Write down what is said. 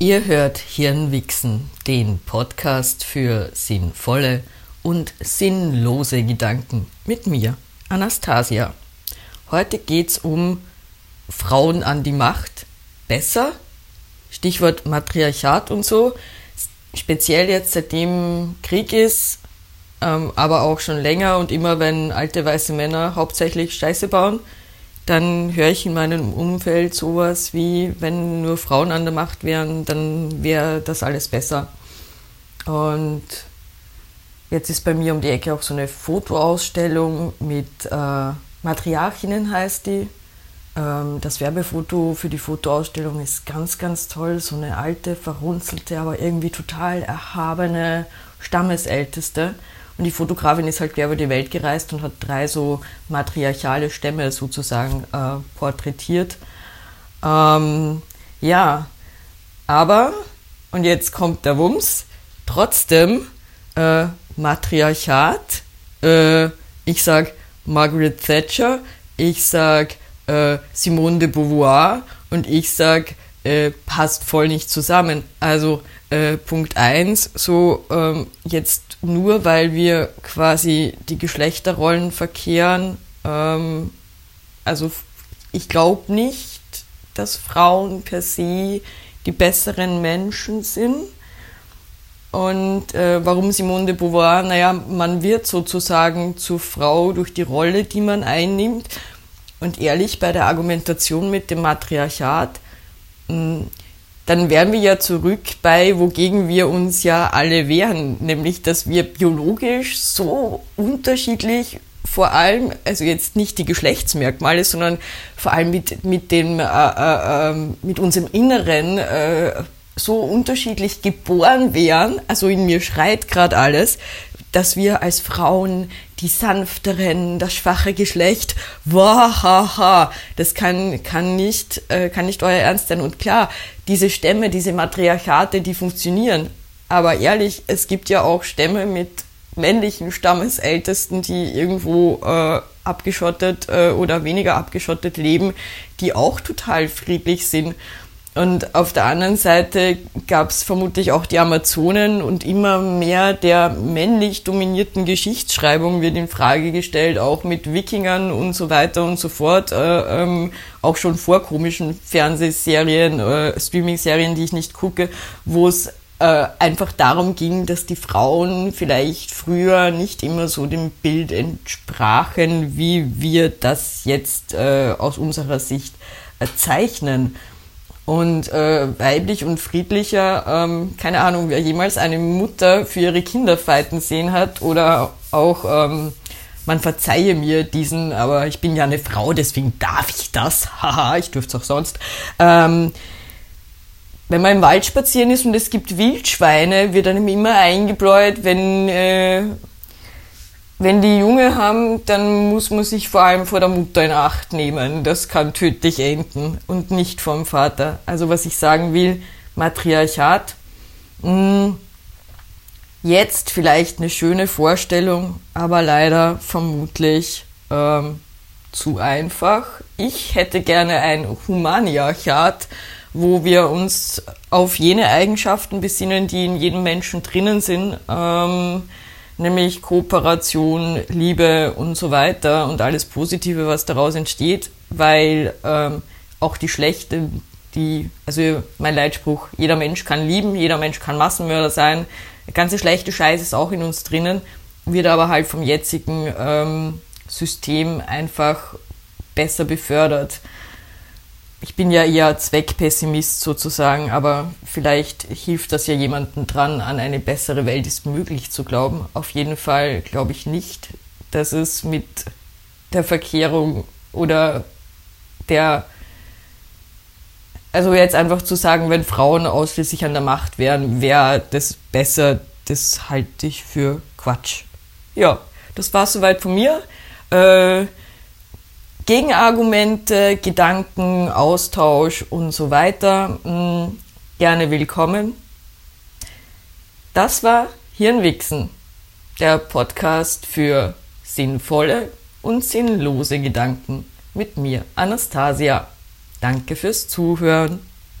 Ihr hört Hirnwichsen, den Podcast für sinnvolle und sinnlose Gedanken mit mir, Anastasia. Heute geht es um Frauen an die Macht. Besser? Stichwort Matriarchat und so. Speziell jetzt seitdem Krieg ist, ähm, aber auch schon länger und immer wenn alte weiße Männer hauptsächlich Scheiße bauen, dann höre ich in meinem Umfeld sowas wie, wenn nur Frauen an der Macht wären, dann wäre das alles besser. Und jetzt ist bei mir um die Ecke auch so eine Fotoausstellung mit äh, Matriarchinnen heißt die. Ähm, das Werbefoto für die Fotoausstellung ist ganz, ganz toll. So eine alte, verrunzelte, aber irgendwie total erhabene Stammesälteste. Und die Fotografin ist halt quer über die Welt gereist und hat drei so matriarchale Stämme sozusagen äh, porträtiert. Ähm, ja, aber, und jetzt kommt der Wumms, trotzdem äh, Matriarchat. Äh, ich sag Margaret Thatcher, ich sag äh, Simone de Beauvoir und ich sag äh, passt voll nicht zusammen. Also äh, Punkt 1, so ähm, jetzt nur weil wir quasi die Geschlechterrollen verkehren. Ähm, also ich glaube nicht, dass Frauen per se die besseren Menschen sind. Und äh, warum Simone de Beauvoir? Naja, man wird sozusagen zur Frau durch die Rolle, die man einnimmt. Und ehrlich, bei der Argumentation mit dem Matriarchat, dann wären wir ja zurück bei, wogegen wir uns ja alle wehren, nämlich dass wir biologisch so unterschiedlich vor allem, also jetzt nicht die Geschlechtsmerkmale, sondern vor allem mit, mit, dem, äh, äh, ähm, mit unserem Inneren äh, so unterschiedlich geboren wären, also in mir schreit gerade alles, dass wir als Frauen die sanfteren, das schwache Geschlecht, wahaha, das kann, kann, nicht, äh, kann nicht euer Ernst sein. Und klar, diese Stämme, diese Matriarchate, die funktionieren. Aber ehrlich, es gibt ja auch Stämme mit männlichen Stammesältesten, die irgendwo äh, abgeschottet äh, oder weniger abgeschottet leben, die auch total friedlich sind. Und auf der anderen Seite gab es vermutlich auch die Amazonen und immer mehr der männlich dominierten Geschichtsschreibung wird in Frage gestellt, auch mit Wikingern und so weiter und so fort. Äh, ähm, auch schon vor komischen Fernsehserien, äh, Streaming-Serien, die ich nicht gucke, wo es äh, einfach darum ging, dass die Frauen vielleicht früher nicht immer so dem Bild entsprachen, wie wir das jetzt äh, aus unserer Sicht äh, zeichnen. Und äh, weiblich und friedlicher, ähm, keine Ahnung, wer jemals eine Mutter für ihre Kinder fighten sehen hat oder auch, ähm, man verzeihe mir diesen, aber ich bin ja eine Frau, deswegen darf ich das, haha, ich dürfte es auch sonst. Ähm, wenn man im Wald spazieren ist und es gibt Wildschweine, wird einem immer eingebläut, wenn äh, wenn die Junge haben, dann muss man sich vor allem vor der Mutter in Acht nehmen. Das kann tödlich enden und nicht vom Vater. Also was ich sagen will, Matriarchat. Hm, jetzt vielleicht eine schöne Vorstellung, aber leider vermutlich ähm, zu einfach. Ich hätte gerne ein Humaniarchat, wo wir uns auf jene Eigenschaften besinnen, die in jedem Menschen drinnen sind. Ähm, nämlich Kooperation, Liebe und so weiter und alles Positive, was daraus entsteht, weil ähm, auch die schlechte, die, also mein Leitspruch, jeder Mensch kann lieben, jeder Mensch kann Massenmörder sein, ganze schlechte Scheiß ist auch in uns drinnen, wird aber halt vom jetzigen ähm, System einfach besser befördert ich bin ja eher Zweckpessimist sozusagen, aber vielleicht hilft das ja jemandem dran, an eine bessere Welt ist möglich zu glauben. Auf jeden Fall glaube ich nicht, dass es mit der Verkehrung oder der, also jetzt einfach zu sagen, wenn Frauen ausschließlich an der Macht wären, wäre das besser, das halte ich für Quatsch. Ja, das war soweit von mir. Äh, Gegenargumente, Gedanken, Austausch und so weiter mh, mm, gerne willkommen. Das war Hirnwichsen, der Podcast für sinnvolle und sinnlose Gedanken mit mir, Anastasia. Danke fürs Zuhören.